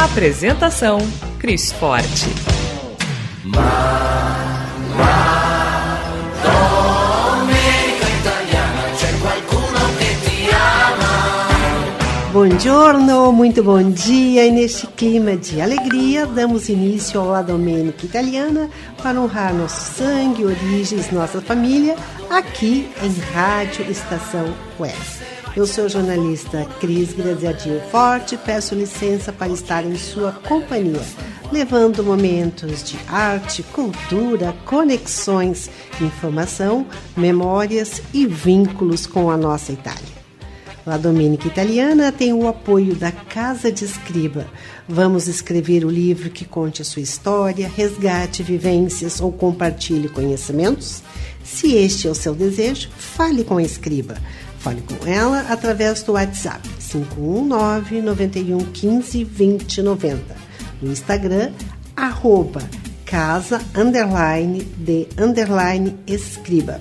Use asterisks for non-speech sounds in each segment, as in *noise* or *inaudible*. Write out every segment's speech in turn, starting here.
Apresentação: Cris Forte. Buongiorno, muito bom dia e neste clima de alegria damos início ao La Domenica Italiana para honrar nosso sangue, origens, nossa família aqui em Rádio Estação Web. Eu sou jornalista Cris Graziadinho Forte peço licença para estar em sua companhia, levando momentos de arte, cultura, conexões, informação, memórias e vínculos com a nossa Itália. A Domênica Italiana tem o apoio da Casa de Escriba. Vamos escrever o livro que conte a sua história, resgate vivências ou compartilhe conhecimentos? Se este é o seu desejo, fale com a Escriba. Fale com ela através do WhatsApp 519 91 15 20 90. No Instagram, arroba casa underline de underline escriba.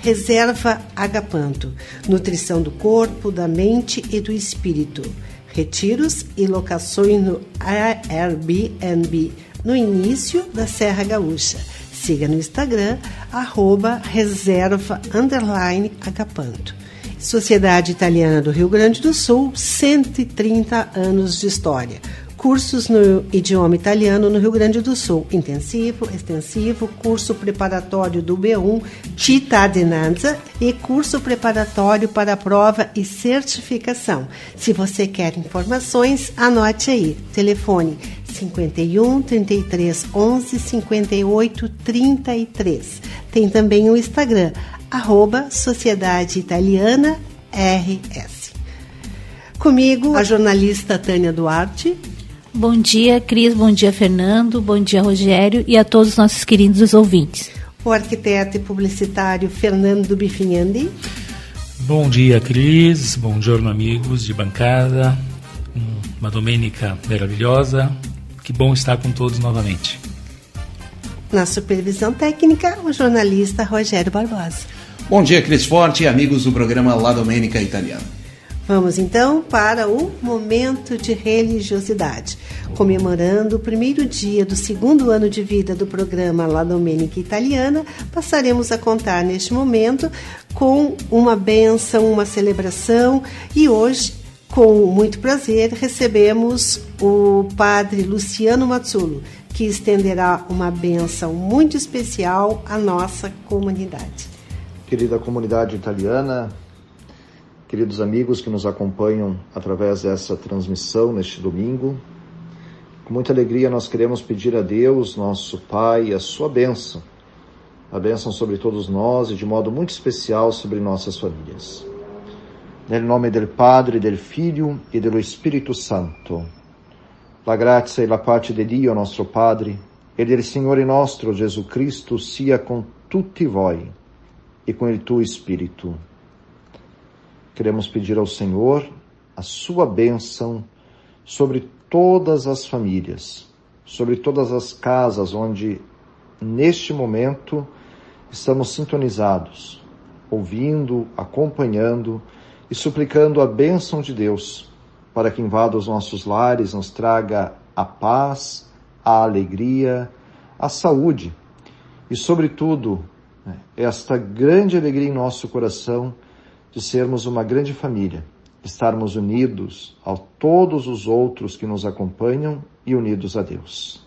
Reserva Agapanto, nutrição do corpo, da mente e do espírito. Retiros e locações no Airbnb no início da Serra Gaúcha. Siga no Instagram, arroba reserva underline agapanto. Sociedade Italiana do Rio Grande do Sul, 130 anos de história cursos no idioma italiano no Rio Grande do Sul, intensivo, extensivo, curso preparatório do B1 Cittadinanza e curso preparatório para prova e certificação. Se você quer informações, anote aí. Telefone 51 33 11 58 33. Tem também o Instagram, arroba Sociedade Italiana RS. Comigo, a jornalista Tânia Duarte. Bom dia, Cris. Bom dia, Fernando. Bom dia, Rogério. E a todos os nossos queridos ouvintes. O arquiteto e publicitário Fernando Bifinhandi. Bom dia, Cris. Bom dia, amigos de bancada. Uma domênica maravilhosa. Que bom estar com todos novamente. Na supervisão técnica, o jornalista Rogério Barbosa. Bom dia, Cris Forte e amigos do programa La Domênica Italiana. Vamos então para o momento de religiosidade. Comemorando o primeiro dia do segundo ano de vida do programa La Domenica Italiana, passaremos a contar neste momento com uma benção, uma celebração e hoje, com muito prazer, recebemos o padre Luciano Mazzulo, que estenderá uma benção muito especial à nossa comunidade. Querida comunidade italiana, queridos amigos que nos acompanham através dessa transmissão neste domingo. Com muita alegria nós queremos pedir a Deus, nosso Pai, a sua bênção, a bênção sobre todos nós e de modo muito especial sobre nossas famílias. Nel nome del Padre, del Figlio e dello Spirito Santo. La grazia e la pace di Dio nostro Padre e del Signore nostro Gesù Cristo sia con tutti voi e com il tuo Spirito Queremos pedir ao Senhor a sua bênção sobre todas as famílias, sobre todas as casas onde, neste momento, estamos sintonizados, ouvindo, acompanhando e suplicando a bênção de Deus para que invada os nossos lares, nos traga a paz, a alegria, a saúde e, sobretudo, esta grande alegria em nosso coração de sermos uma grande família, estarmos unidos a todos os outros que nos acompanham e unidos a Deus.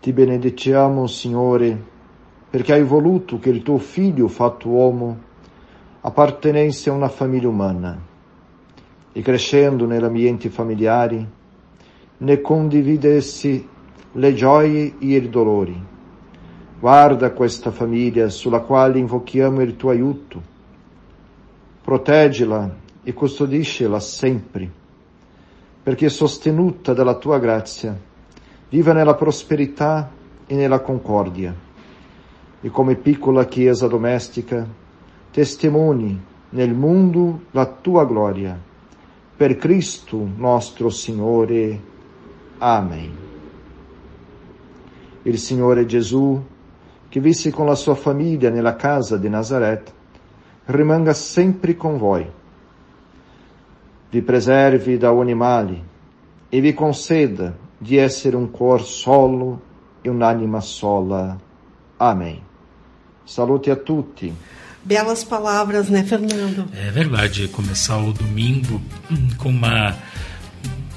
Ti benediciamo, Signore, perché hai voluto che il tuo figlio fatto uomo appartenesse a una famiglia umana e crescendo nell'ambiente familiare ne condividesse le gioie e i dolori. Guarda questa famiglia sulla quale invochiamo il tuo aiuto Protege-la e custodisce-la sempre. perché sostenuta dalla tua grazia, viva nella prosperità e nella concordia. E come piccola chiesa domestica, testimoni nel mondo la tua gloria. Per Cristo nostro Signore. Amen. Il Signore Gesù, che visse con la sua famiglia nella casa di Nazareth, rimanga sempre con voi vi preservi da ogni male e vi conceda di essere un cor solo e un'anima sola. Amém. Salute a tutti. Belas palavras, né, Fernando? É verdade, começar o domingo hum, com uma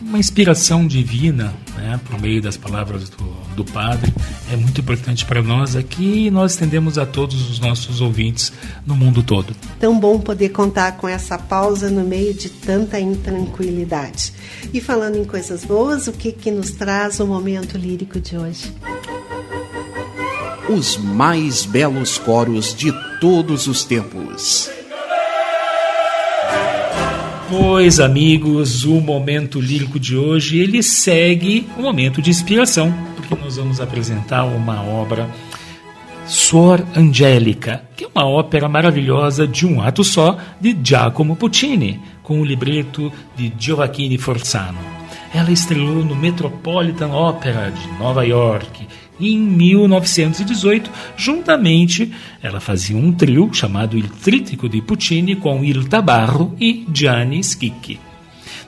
uma inspiração divina, né, por meio das palavras do, do Padre, é muito importante para nós aqui e nós estendemos a todos os nossos ouvintes no mundo todo. Tão bom poder contar com essa pausa no meio de tanta intranquilidade. E falando em coisas boas, o que, que nos traz o momento lírico de hoje? Os mais belos coros de todos os tempos. Pois, amigos, o momento lírico de hoje ele segue o momento de inspiração, porque nós vamos apresentar uma obra Suor Angélica, que é uma ópera maravilhosa de um ato só de Giacomo Puccini, com o libreto de Gioacchino Forzano. Ela estrelou no Metropolitan Opera de Nova York em 1918, juntamente ela fazia um trio chamado Il Trítico de Puccini com Il Tabarro e Gianni Schicchi.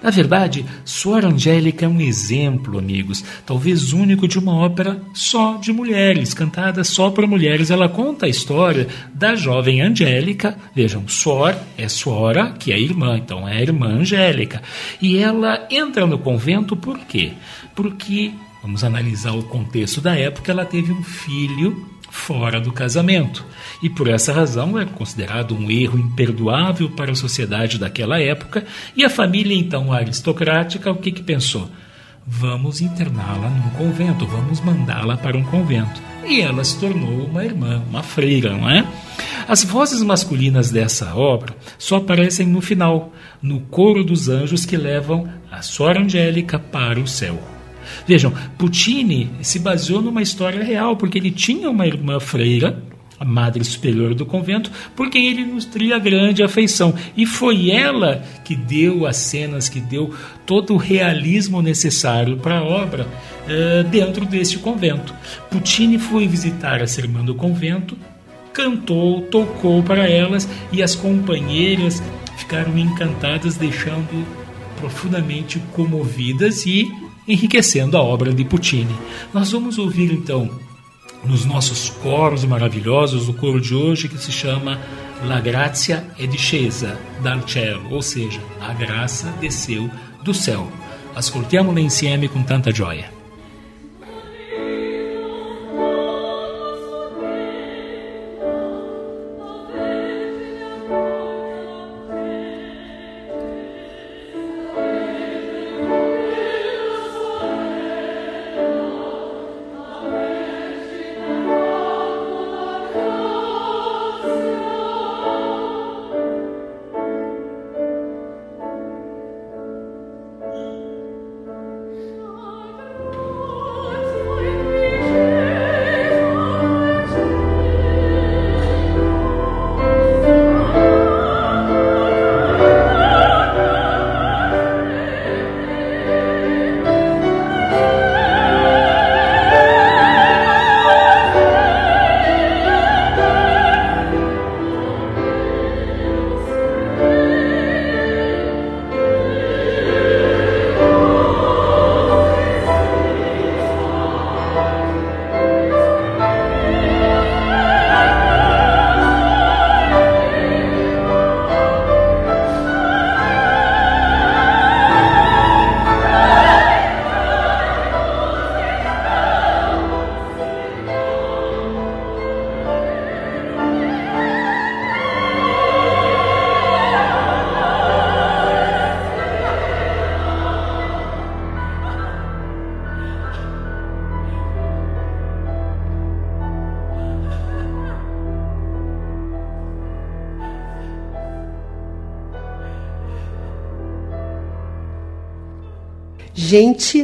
Na verdade, Suor Angélica é um exemplo, amigos, talvez único de uma ópera só de mulheres, cantada só por mulheres. Ela conta a história da jovem Angélica. Vejam, Suor é Suora, que é irmã, então é a irmã Angélica. E ela entra no convento por quê? Porque Vamos analisar o contexto da época. Ela teve um filho fora do casamento e por essa razão é considerado um erro imperdoável para a sociedade daquela época. E a família, então aristocrática, o que, que pensou? Vamos interná-la num convento, vamos mandá-la para um convento. E ela se tornou uma irmã, uma freira, não é? As vozes masculinas dessa obra só aparecem no final, no coro dos anjos que levam a Sora Angélica para o céu. Vejam, Puccini se baseou numa história real, porque ele tinha uma irmã freira, a madre superior do convento, por quem ele nutria grande afeição. E foi ela que deu as cenas, que deu todo o realismo necessário para a obra uh, dentro deste convento. Puccini foi visitar essa irmã do convento, cantou, tocou para elas e as companheiras ficaram encantadas, deixando profundamente comovidas e enriquecendo a obra de Puccini. Nós vamos ouvir então nos nossos coros maravilhosos o coro de hoje que se chama La grazia è discesa dal cielo, ou seja, a graça desceu do céu. Ascoltiamola insieme com tanta gioia.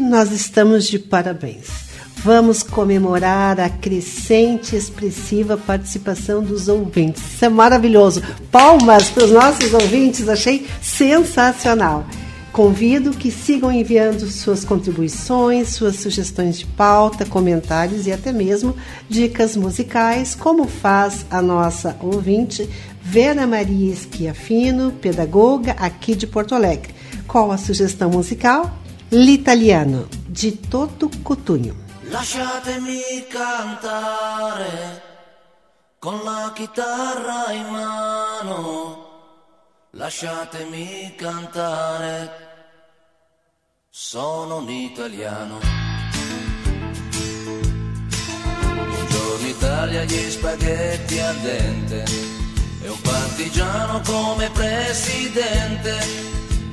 Nós estamos de parabéns. Vamos comemorar a crescente expressiva participação dos ouvintes. Isso é maravilhoso. Palmas para os nossos ouvintes, achei sensacional. Convido que sigam enviando suas contribuições, suas sugestões de pauta, comentários e até mesmo dicas musicais, como faz a nossa ouvinte Vera Maria Esquiafino, pedagoga aqui de Porto Alegre. Qual a sugestão musical? L'italiano, de Toto Cotugno. Lasciatemi cantare con la chitarra in mano. Lasciatemi cantare, sono un italiano. Buongiorno Italia, gli spaghetti al dente e un partigiano come presidente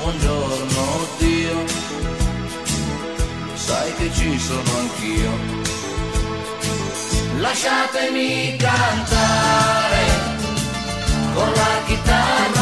buongiorno Dio, sai che ci sono anch'io. Lasciatemi cantare con la chitarra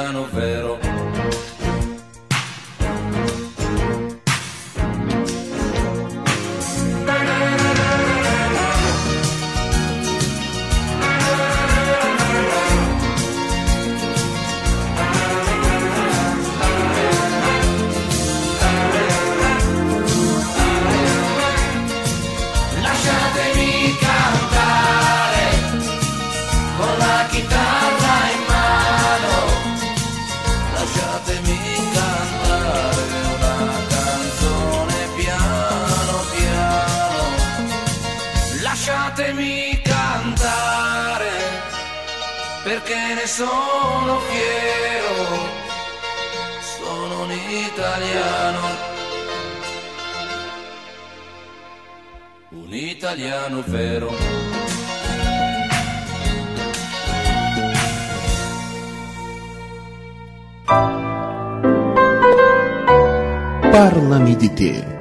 italiano vero. Sono fiero, sono un italiano, un italiano vero. Parlami di te.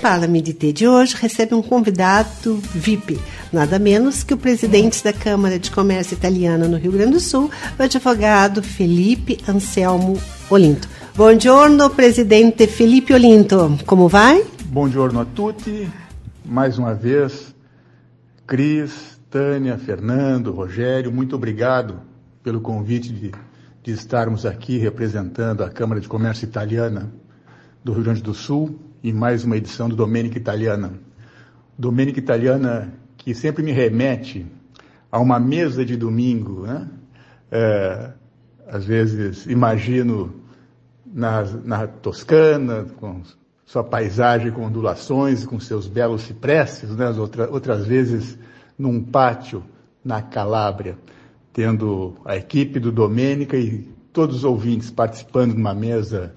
Fala Medite de hoje recebe um convidado VIP, nada menos que o presidente da Câmara de Comércio Italiana no Rio Grande do Sul, o advogado Felipe Anselmo Olinto. Buongiorno, presidente Felipe Olinto. Como vai? Buongiorno a tutti. Mais uma vez, Cris, Tânia, Fernando, Rogério, muito obrigado pelo convite de, de estarmos aqui representando a Câmara de Comércio Italiana do Rio Grande do Sul e mais uma edição do Domênica Italiana. Domênica Italiana que sempre me remete a uma mesa de domingo, né? É, às vezes imagino na, na Toscana, com sua paisagem com ondulações, com seus belos cipresses, né? Outra, outras vezes num pátio na Calábria, tendo a equipe do Domênica e todos os ouvintes participando de uma mesa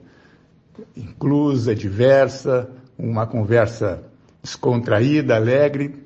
inclusa, diversa, uma conversa descontraída, alegre,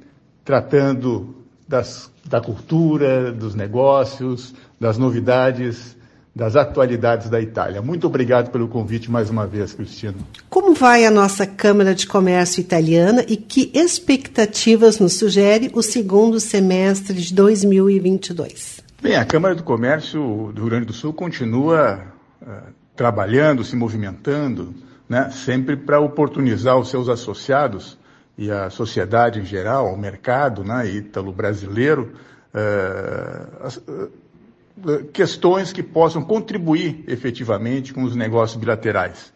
tratando das, da cultura, dos negócios, das novidades, das atualidades da Itália. Muito obrigado pelo convite mais uma vez, Cristina. Como vai a nossa Câmara de Comércio italiana e que expectativas nos sugere o segundo semestre de 2022? Bem, a Câmara do Comércio do Rio Grande do Sul continua uh, trabalhando, se movimentando, né, sempre para oportunizar os seus associados e a sociedade em geral, o mercado né, ítalo-brasileiro, uh, questões que possam contribuir efetivamente com os negócios bilaterais.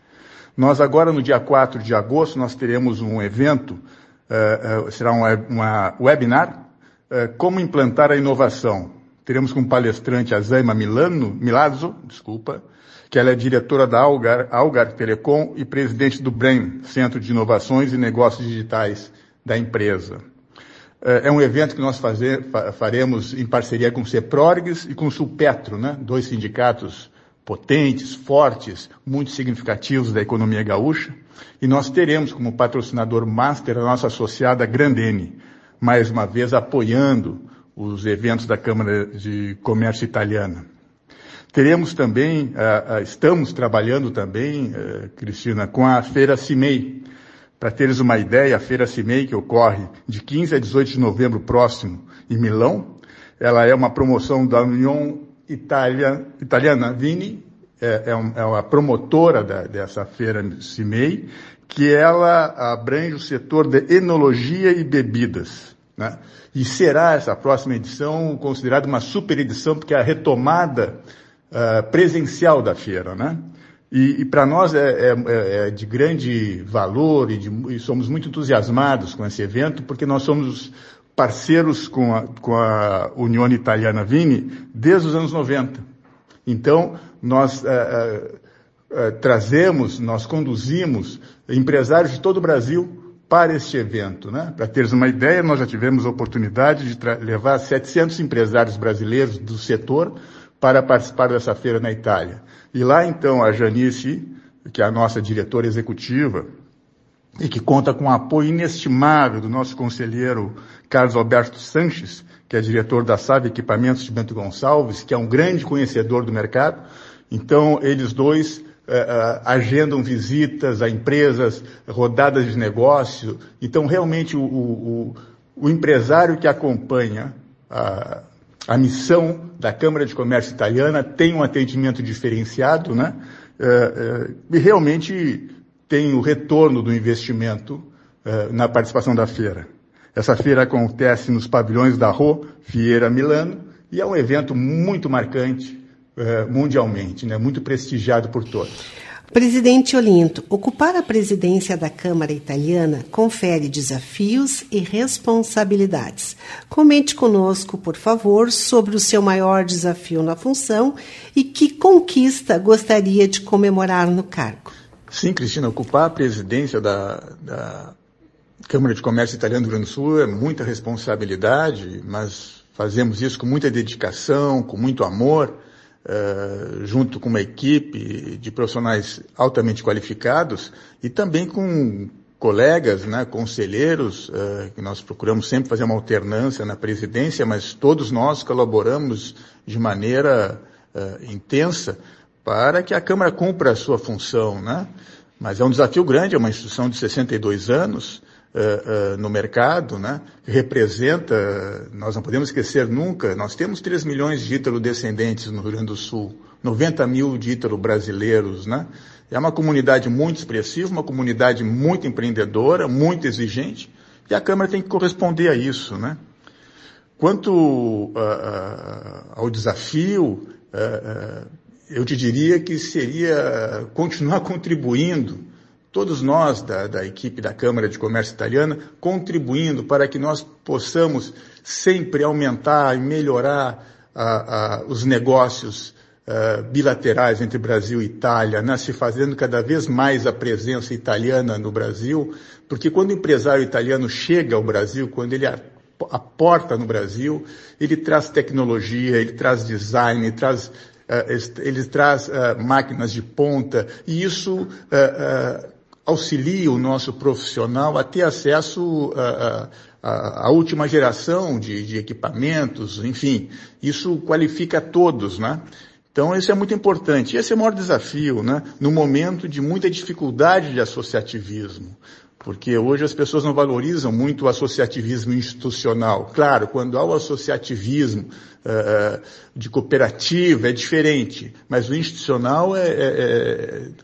Nós agora, no dia 4 de agosto, nós teremos um evento, uh, uh, será um, uma webinar, uh, como implantar a inovação. Teremos como palestrante a Zaima Milano, Milazzo, desculpa, que ela é diretora da Algar, Algar Telecom e presidente do BRAIN, Centro de Inovações e Negócios Digitais da empresa. É, é um evento que nós fazer, faremos em parceria com o CEPRORGS e com o Sulpetro, né? dois sindicatos potentes, fortes, muito significativos da economia gaúcha. E nós teremos como patrocinador master a nossa associada Grandene, mais uma vez apoiando os eventos da Câmara de Comércio Italiana. Teremos também, uh, uh, estamos trabalhando também, uh, Cristina, com a Feira CIMEI, para teres uma ideia, a Feira CIMEI, que ocorre de 15 a 18 de novembro próximo em Milão, ela é uma promoção da União Italia, Italiana Vini, é, é, é uma promotora da, dessa feira CIMEI, que ela abrange o setor de enologia e bebidas. Né? E será essa próxima edição considerada uma super edição, porque a retomada uh, presencial da feira. Né? E, e para nós é, é, é, de grande valor e, de, e, somos muito entusiasmados com esse evento, porque nós somos parceiros com a, com a União Italiana Vini desde os anos 90. Então, nós é, é, é, trazemos, nós conduzimos empresários de todo o Brasil para este evento. Né? Para teres uma ideia, nós já tivemos a oportunidade de levar 700 empresários brasileiros do setor para participar dessa feira na Itália. E lá então a Janice, que é a nossa diretora executiva, e que conta com o apoio inestimável do nosso conselheiro Carlos Alberto Sanches, que é diretor da SAB Equipamentos de Bento Gonçalves, que é um grande conhecedor do mercado. Então, eles dois uh, uh, agendam visitas a empresas, rodadas de negócio. Então, realmente, o, o, o empresário que acompanha a missão da Câmara de Comércio Italiana tem um atendimento diferenciado, né? É, é, e realmente tem o retorno do investimento é, na participação da feira. Essa feira acontece nos pavilhões da Rô Fiera Milano e é um evento muito marcante mundialmente, né? muito prestigiado por todos. Presidente Olinto, ocupar a presidência da Câmara Italiana confere desafios e responsabilidades. Comente conosco, por favor, sobre o seu maior desafio na função e que conquista gostaria de comemorar no cargo. Sim, Cristina, ocupar a presidência da, da Câmara de Comércio Italiana do Rio Grande do Sul é muita responsabilidade, mas fazemos isso com muita dedicação, com muito amor. Uh, junto com uma equipe de profissionais altamente qualificados e também com colegas, né, conselheiros, uh, que nós procuramos sempre fazer uma alternância na presidência, mas todos nós colaboramos de maneira uh, intensa para que a Câmara cumpra a sua função, né? Mas é um desafio grande, é uma instituição de 62 anos, uh, uh, no mercado, né, representa, nós não podemos esquecer nunca, nós temos 3 milhões de ítalo-descendentes no Rio Grande do Sul, 90 mil de ítalo-brasileiros, né? É uma comunidade muito expressiva, uma comunidade muito empreendedora, muito exigente, e a Câmara tem que corresponder a isso, né? Quanto uh, ao desafio, eu te diria que seria continuar *laughs* contribuindo todos nós da, da, equipe da Câmara de Comércio Italiana contribuindo para que nós possamos sempre aumentar e melhorar os negócios uh, bilaterais entre Brasil e Itália, né, se fazendo cada vez mais a presença italiana no Brasil, porque quando o empresário italiano chega ao Brasil, quando ele aporta no Brasil, ele traz tecnologia, ele traz design, ele traz, uh, ele traz uh, máquinas de ponta, e isso auxilia o nosso profissional a ter acesso a, a, a última geração de, de, equipamentos, enfim, isso qualifica todos, né? Então, isso é muito importante. Esse é o maior desafio, né? No momento de muita dificuldade de associativismo. Porque hoje as pessoas não valorizam muito o associativismo institucional. Claro, quando há o associativismo uh, de cooperativa é diferente, mas o institucional é, é,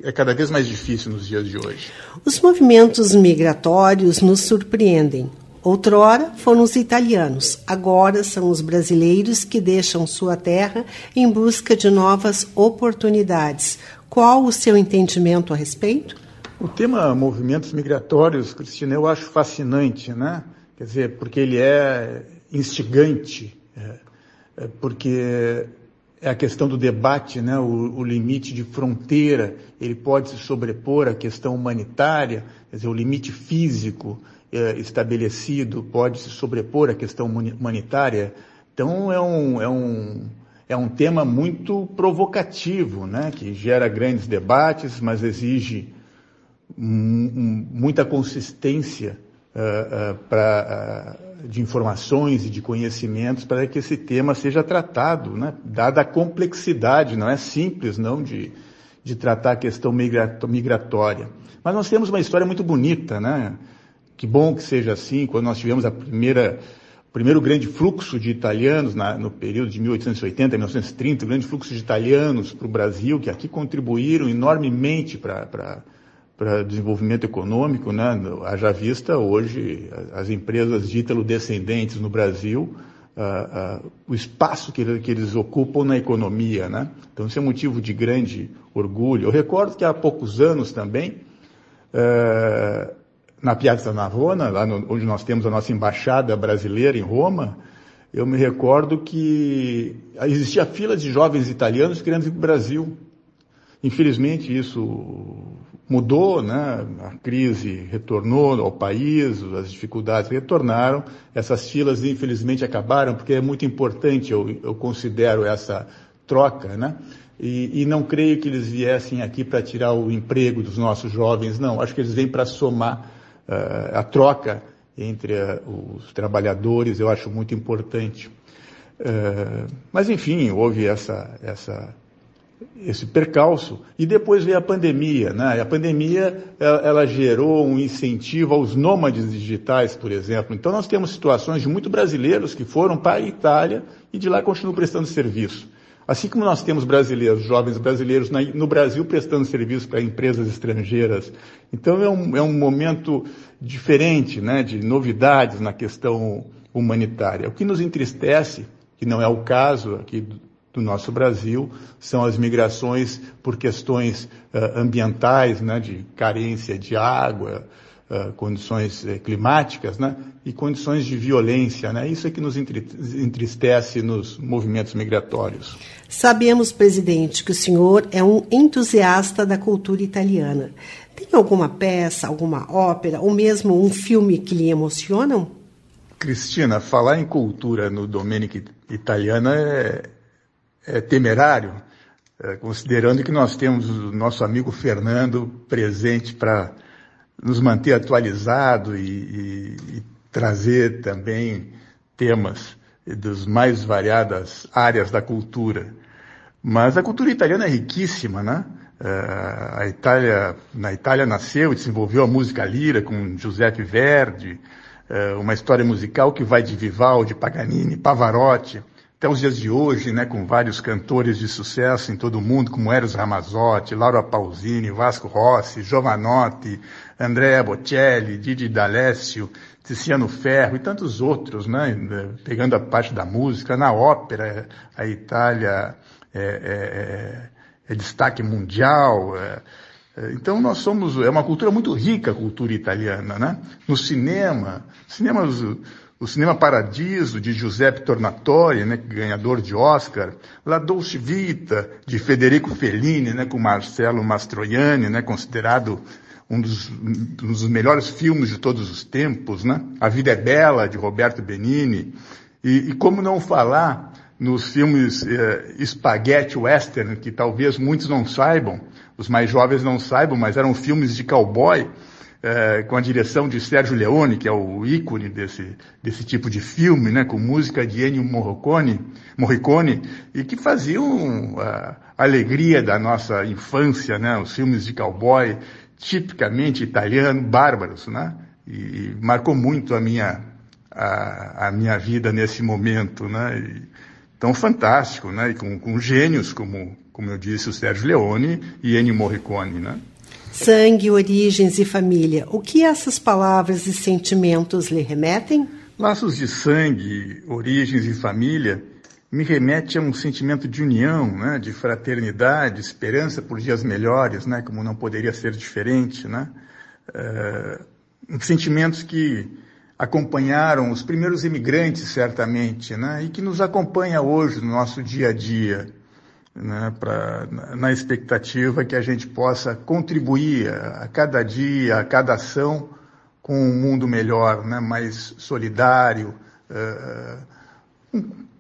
é, é cada vez mais difícil nos dias de hoje. Os movimentos migratórios nos surpreendem. Outrora foram os italianos, agora são os brasileiros que deixam sua terra em busca de novas oportunidades. Qual o seu entendimento a respeito? O tema movimentos migratórios, Cristina, eu acho fascinante, né? Quer dizer, porque ele é instigante, é, é porque é a questão do debate, né? O, o, limite de fronteira, ele pode se sobrepor à questão humanitária, quer dizer, o limite físico é, estabelecido pode se sobrepor à questão humanitária. Então é um, é um, é um tema muito provocativo, né, que gera grandes debates, mas exige muita consistência uh, uh, pra, uh, de informações e de conhecimentos para que esse tema seja tratado, né, dada a complexidade, não é simples não de, de tratar a questão migratória. Mas nós temos uma história muito bonita, né? Que bom que seja assim, quando nós tivemos a primeira, primeiro grande fluxo de italianos na, no período de 1880 a 1930, o grande fluxo de italianos para o Brasil, que aqui contribuíram enormemente para para desenvolvimento econômico, né? haja vista hoje as empresas de ítalo-descendentes no Brasil, o espaço que, que, eles ocupam na economia. Né? Então isso é motivo de grande orgulho. Eu recordo que há poucos anos também, uh, na Piazza Navona, lá no, onde nós temos a nossa embaixada brasileira em Roma, eu me recordo que existia filas de jovens italianos querendo vir para o Brasil. Infelizmente isso mudou, né? a crise retornou ao país, as dificuldades retornaram, essas filas infelizmente acabaram, porque é muito importante, eu, eu considero essa troca, né? E, e, não creio que eles viessem aqui para tirar o emprego dos nossos jovens, não. Acho que eles vêm para somar uh, a troca entre uh, os trabalhadores, eu acho muito importante. Uh, mas, enfim, houve essa, essa, esse percalço. E depois veio a pandemia. Né? A pandemia ela, ela, gerou um incentivo aos nômades digitais, por exemplo. Então, nós temos situações de muitos brasileiros que foram para a Itália e de lá continuam prestando serviço. Assim como nós temos brasileiros, jovens brasileiros no Brasil prestando serviço para empresas estrangeiras. Então é um, é um momento diferente, né, de novidades na questão humanitária. O que nos entristece, que não é o caso aqui do, nosso Brasil, são as migrações por questões uh, ambientais, né, de carência de água, uh, condições uh, climáticas, né, e condições de violência, né? Isso é que nos entristece nos movimentos migratórios. Sabemos, presidente, que o senhor é um entusiasta da cultura italiana. Tem alguma peça, alguma ópera ou mesmo um filme que lhe emocionam? Cristina, falar em cultura no Domenico Italiana é, é temerário, é, considerando que nós temos o nosso amigo Fernando presente para nos manter atualizado e, e, e trazer também temas das mais variadas áreas da cultura. Mas a cultura italiana é riquíssima, né? Uh, a Itália, na Itália nasceu e desenvolveu a música lira com Giuseppe Verdi, uh, uma história musical que vai de Vivaldi, Paganini, Pavarotti, até os dias de hoje, né, com vários cantores de sucesso em todo o mundo, como Eros Ramazzotti, Laura Pausini, Vasco Rossi, Giovanotti, Andrea Bocelli, Didi D'Alessio, Tiziano Ferro e tantos outros, né, pegando a parte da música, na ópera, a Itália é, é, é, é destaque mundial, é, É, então nós somos, é uma cultura muito rica a cultura italiana, né? No cinema, cinemas, o cinema Paradiso de Giuseppe Tornatore, né, ganhador de Oscar, La Dolce Vita de Federico Fellini, né, com Marcello Mastroianni, né, considerado um dos, um dos melhores filmes de todos os tempos, né? A Vida é Bela de Roberto Benini e, e como não falar nos filmes eh, spaghetti western que talvez muitos não saibam, os mais jovens não saibam, mas eram filmes de cowboy, é, com a direção de Sérgio Leone, que é o ícone desse, desse tipo de filme, né, com música de Ennio Morricone, Morricone e que faziam a alegria da nossa infância, né, os filmes de cowboy, tipicamente italiano, bárbaros, né, e, e marcou muito a minha, a, a, minha vida nesse momento, né, e, tão fantástico, né, e com, com gênios como como eu disse, o Sérgio Leone e Ennio Morricone, né? Sangue, origens e família. O que essas palavras e sentimentos lhe remetem? Laços de sangue, origens e família me remete a um sentimento de união, né, de fraternidade, esperança por dias melhores, né, como não poderia ser diferente, né, é, sentimentos que acompanharam os primeiros imigrantes certamente, né, e que nos acompanha hoje no nosso dia a dia né, pra, na expectativa que a gente possa contribuir a, cada dia, a cada ação, com um mundo melhor, né, mais solidário, uh,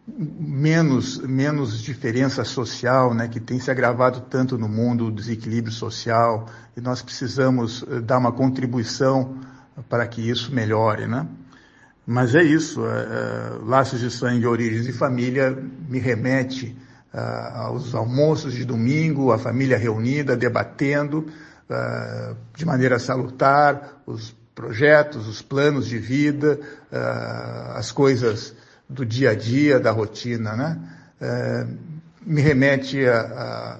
menos, menos diferença social, né, que tem se agravado tanto no mundo, o desequilíbrio social, e nós precisamos eh, dar uma contribuição para que isso melhore, né? Mas é isso, uh, laços de sangue, origens e família me remete aos almoços de domingo, a família reunida, debatendo uh, de maneira salutar os projetos, os planos de vida, uh, as coisas do dia a dia, da rotina, né? me remete a,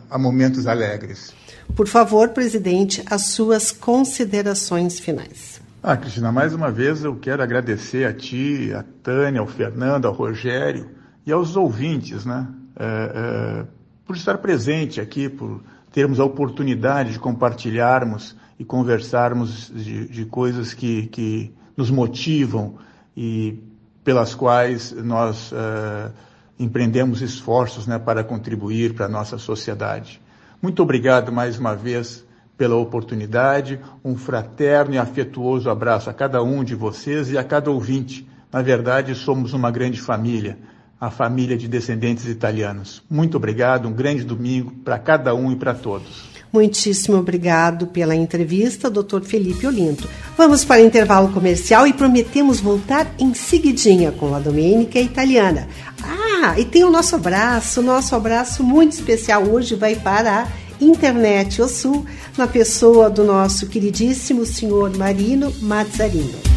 a, a momentos alegres. Por favor, presidente, as suas considerações finais. Ah, Cristina, mais uma vez eu quero agradecer a ti, a Tânia, ao Fernando, ao Rogério e aos ouvintes, né? É, é, por estar presente aqui, por termos a oportunidade de compartilharmos e conversarmos de, de coisas que, que nos motivam e pelas quais nós uh, empreendemos esforços né, para contribuir para a nossa sociedade. Muito obrigado mais uma vez pela oportunidade, um fraterno e afetuoso abraço a cada um de vocês e a cada ouvinte. Na verdade, somos uma grande família a família de descendentes italianos. Muito obrigado, um grande domingo para cada um e para todos. Muitíssimo obrigado pela entrevista, Dr. Felipe Olinto. Vamos para o intervalo comercial e prometemos voltar em seguidinha com a Domênica Italiana. Ah, e tem o nosso abraço, nosso abraço muito especial hoje vai para a Internet O Sul, na pessoa do nosso queridíssimo senhor Marino Mazzarino.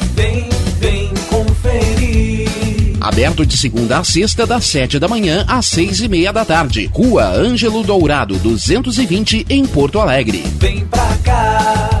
Aberto de segunda a sexta, das sete da manhã às seis e meia da tarde. Rua Ângelo Dourado, 220, em Porto Alegre. Vem pra cá.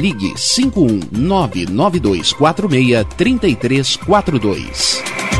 ligue 51992463342.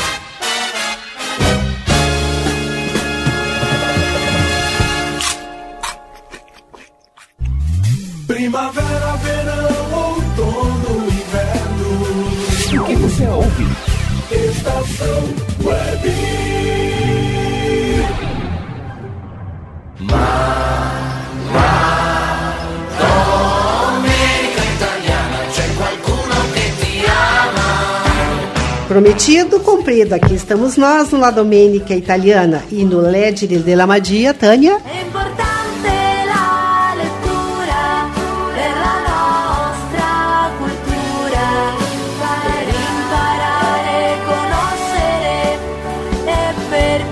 Prometido, cumprido. Aqui estamos nós no La Domenica Italiana e no Legere della Magia, Tânia. E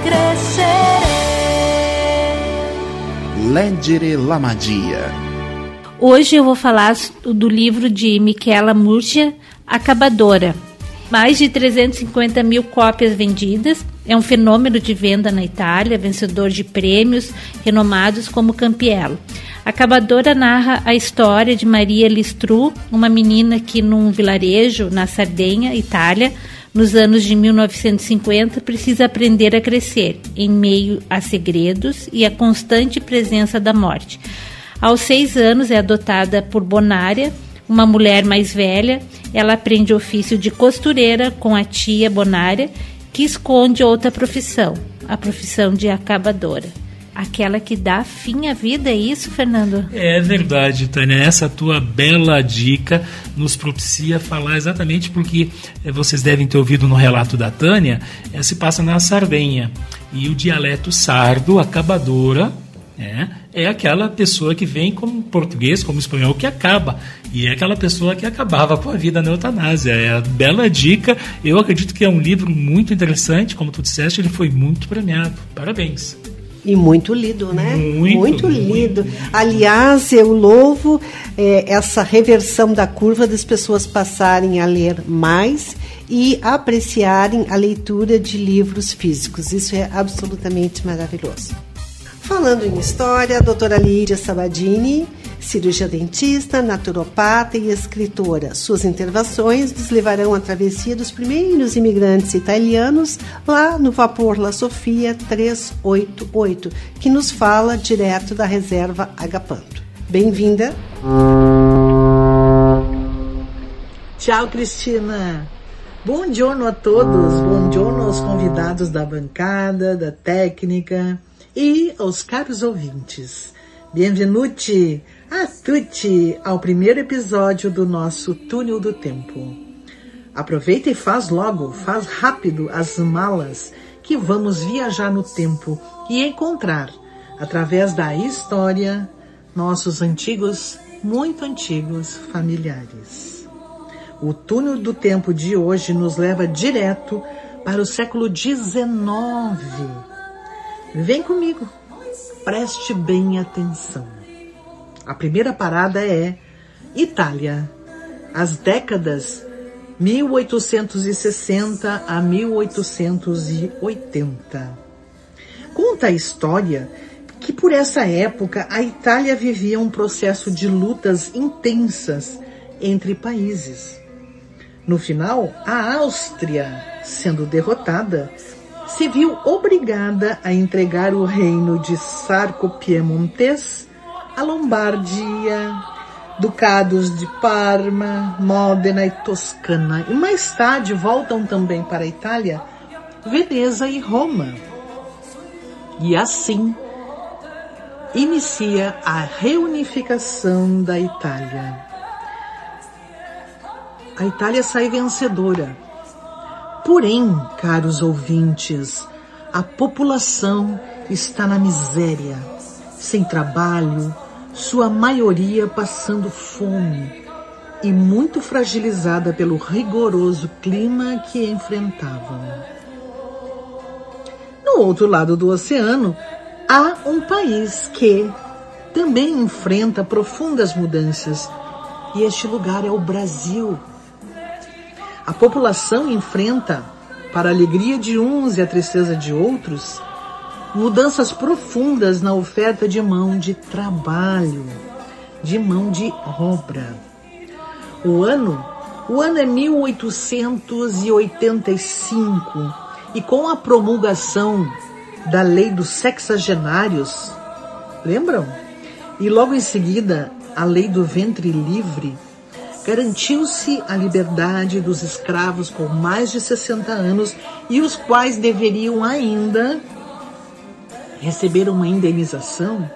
crescere. Leggere la magia. Hoje eu vou falar do livro de Michela Murgia, Acabadora. Mais de 350 mil cópias vendidas. É um fenômeno de venda na Itália, vencedor de prêmios renomados como Campiello. Acabadora narra a história de Maria Listru, uma menina que num vilarejo na Sardenha, Itália, nos anos de 1950, precisa aprender a crescer em meio a segredos e a constante presença da morte. Aos seis anos é adotada por Bonária, uma mulher mais velha. Ela aprende o ofício de costureira com a tia Bonária, que esconde outra profissão, a profissão de acabadora. Aquela que dá fim à vida, é isso, Fernando? É verdade, Tânia. Essa tua bela dica nos propicia falar exatamente porque eh, vocês devem ter ouvido no relato da Tânia, eh, se passa na Sardenha. E o dialeto sardo, acabadora, é, é aquela pessoa que vem como português, como espanhol, que acaba. E é aquela pessoa que acabava com a vida na eutanásia. É a bela dica. Eu acredito que é um livro muito interessante. Como tu disseste, ele foi muito premiado. Parabéns. E muito lido, né? Muito, lido. Aliás, eu louvo eh, essa reversão da curva das pessoas passarem a ler mais e apreciarem a leitura de livros físicos. Isso é absolutamente maravilhoso. Falando em história, a doutora Lídia Sabadini, cirurgia dentista, naturopata e escritora. Suas intervenções nos levarão à travessia dos primeiros imigrantes italianos lá no vapor La Sofia 388, que nos fala direto da reserva Agapanto. Bem-vinda. Tchau, Cristina. Bom giorno a todos, bom giorno aos convidados da bancada, da técnica e aos caros ouvintes. Benvenuti a tutti ao primeiro episódio do nosso Túnel do Tempo. Aproveita e faz logo, faz rápido as malas que vamos viajar no tempo e encontrar, através da história, nossos antigos, muito antigos familiares. O túnel do tempo de hoje nos leva direto para o século XIX. Vem comigo, preste bem atenção. A primeira parada é Itália, as décadas 1860 a 1880. Conta a história que por essa época a Itália vivia um processo de lutas intensas entre países. No final, a Áustria, sendo derrotada, se viu obrigada a entregar o reino de Sarco-Piemontes à Lombardia, ducados de Parma, Módena e Toscana. E mais tarde voltam também para a Itália Veneza e Roma. E assim inicia a reunificação da Itália. A Itália sai vencedora. Porém, caros ouvintes, a população está na miséria, sem trabalho, sua maioria passando fome e muito fragilizada pelo rigoroso clima que enfrentavam. No outro lado do oceano, há um país que também enfrenta profundas mudanças, e este lugar é o Brasil. A população enfrenta, para a alegria de uns e a tristeza de outros, mudanças profundas na oferta de mão de trabalho, de mão de obra. O ano, o ano é 1885 e com a promulgação da lei dos sexagenários, lembram? E logo em seguida, a lei do ventre livre, garantiu-se a liberdade dos escravos com mais de 60 anos e os quais deveriam ainda receber uma indenização.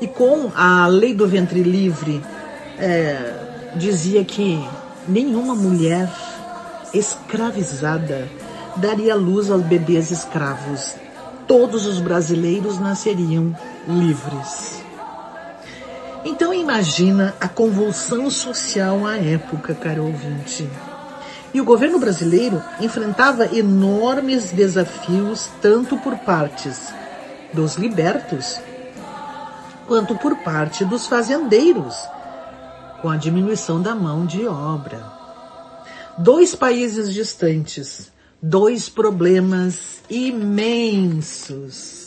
E com a lei do ventre livre, é, dizia que nenhuma mulher escravizada daria luz aos bebês escravos. Todos os brasileiros nasceriam livres. Então imagina a convulsão social à época, caro ouvinte. E o governo brasileiro enfrentava enormes desafios, tanto por partes dos libertos, quanto por parte dos fazendeiros, com a diminuição da mão de obra. Dois países distantes, dois problemas imensos.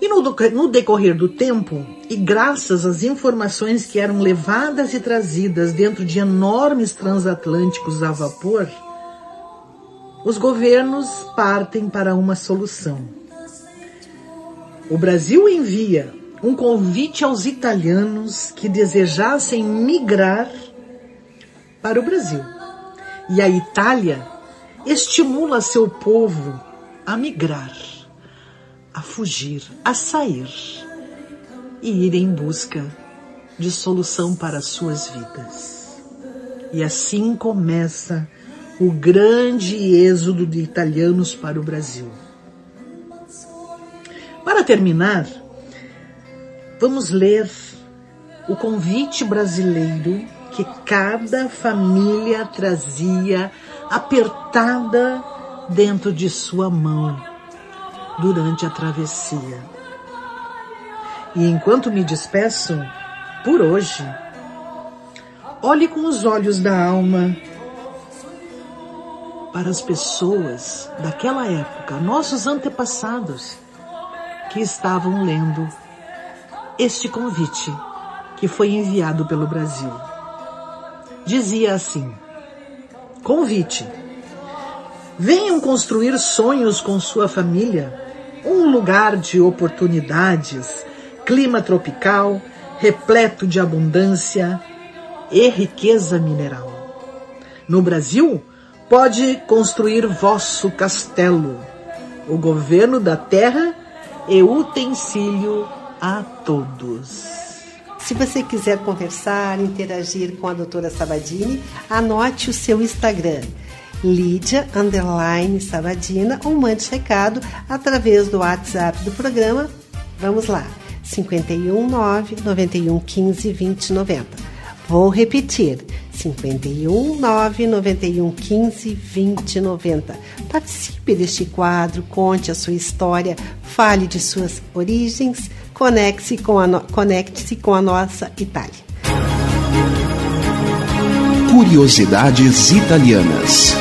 E no, decorrer do tempo, e graças às informações que eram levadas e trazidas dentro de enormes transatlânticos a vapor, os governos partem para uma solução. O Brasil envia um convite aos italianos que desejassem migrar para o Brasil. E a Itália estimula seu povo a migrar a fugir, a sair e ir em busca de solução para suas vidas. E assim começa o grande êxodo de italianos para o Brasil. Para terminar, vamos ler o convite brasileiro que cada família trazia apertada dentro de sua mão durante a travessia. E enquanto me despeço, por hoje, olhe com os olhos da alma para as pessoas daquela época, nossos antepassados, que estavam lendo este convite que foi enviado pelo Brasil. Dizia assim: Convite. Venham construir sonhos com sua família um lugar de oportunidades, clima tropical, repleto de abundância e riqueza mineral. No Brasil, pode construir vosso castelo, o governo da terra e utensílio a todos. Se você quiser conversar, interagir com a doutora Sabadini, anote o seu Instagram Lídia Underline Sabadina ou mande recado através do WhatsApp do programa. Vamos lá. 519 91 15 20 90. Vou repetir: 51 991 15 20 90. Participe deste quadro, conte a sua história, fale de suas origens, conecte-se com, a no... conecte com a nossa Itália. Curiosidades italianas.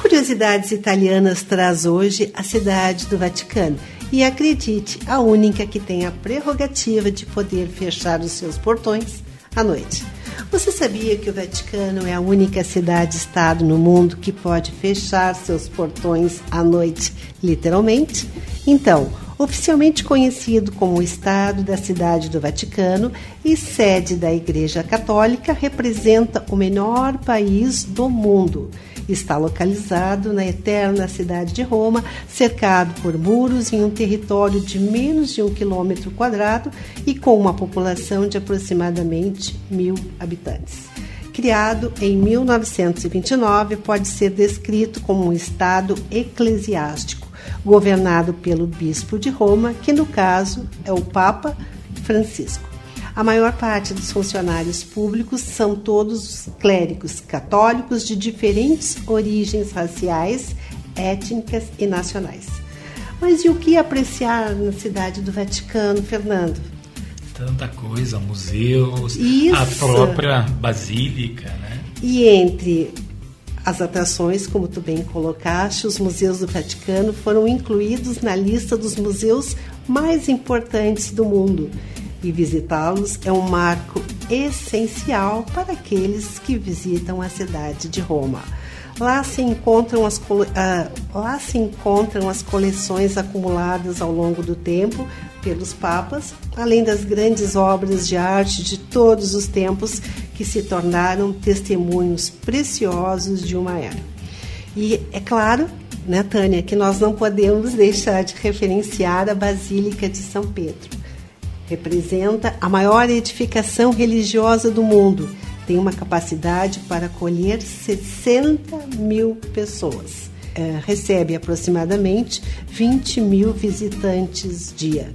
Curiosidades Italianas traz hoje a cidade do Vaticano. E acredite, a única que tem a prerrogativa de poder fechar os seus portões à noite. Você sabia que o Vaticano é a única cidade-estado no mundo que pode fechar seus portões à noite, literalmente? Então, oficialmente conhecido como o Estado da Cidade do Vaticano e sede da Igreja Católica, representa o menor país do mundo. Está localizado na eterna cidade de Roma, cercado por muros em um território de menos de um quilômetro quadrado e com uma população de aproximadamente mil habitantes. Criado em 1929, pode ser descrito como um estado eclesiástico, governado pelo bispo de Roma, que no caso é o Papa Francisco. A maior parte dos funcionários públicos são todos clérigos católicos de diferentes origens raciais, étnicas e nacionais. Mas e o que apreciar na cidade do Vaticano, Fernando? Tanta coisa, museus, Isso. a própria basílica, né? E entre as atrações, como tu bem colocaste, os museus do Vaticano foram incluídos na lista dos museus mais importantes do mundo. E visitá-los é um marco essencial para aqueles que visitam a cidade de Roma. Lá se encontram as, ah, lá se encontram as coleções acumuladas ao longo do tempo pelos papas, além das grandes obras de arte de todos os tempos que se tornaram testemunhos preciosos de uma era. E é claro, né, Tânia, que nós não podemos deixar de referenciar a Basílica de São Pedro. Representa a maior edificação religiosa do mundo. Tem uma capacidade para acolher 60 mil pessoas. É, recebe aproximadamente 20 mil visitantes dia.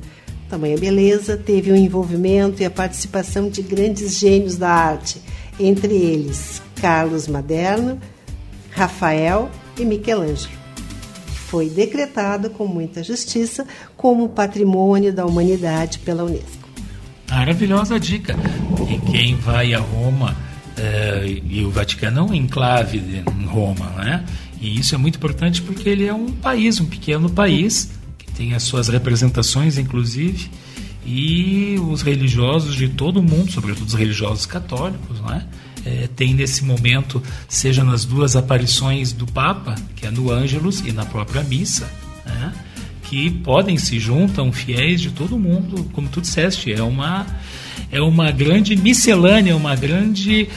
Tamanha beleza teve o envolvimento e a participação de grandes gênios da arte, entre eles Carlos Maderno, Rafael e Michelangelo. Foi decretado com muita justiça como patrimônio da humanidade pela Unesco. Maravilhosa dica. E quem vai a Roma, eh, e o Vaticano é um enclave em Roma, né? E isso é muito importante porque ele é um país, um pequeno país, que tem as suas representações, inclusive, e os religiosos de todo o mundo, sobretudo os religiosos católicos, né? Eh, tem nesse momento, seja nas duas aparições do Papa, que é no Ângelus e na própria missa, né? que podem se juntam fiéis de todo mundo, como tu disseste, é uma é uma grande miscelânea, uma grande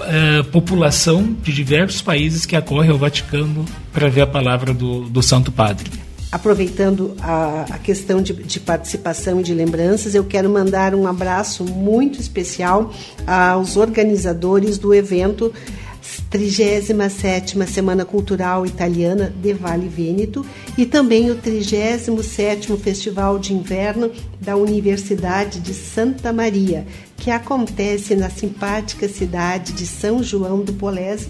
eh, população de diversos países que acorre ao Vaticano para ver a palavra do, do Santo Padre. Aproveitando a, a questão de, de participação e de lembranças, eu quero mandar um abraço muito especial aos organizadores do evento 37ª Semana Cultural Italiana de Vale Vêneto e também o 37º Festival de Inverno da Universidade de Santa Maria, que acontece na simpática cidade de São João do Polese,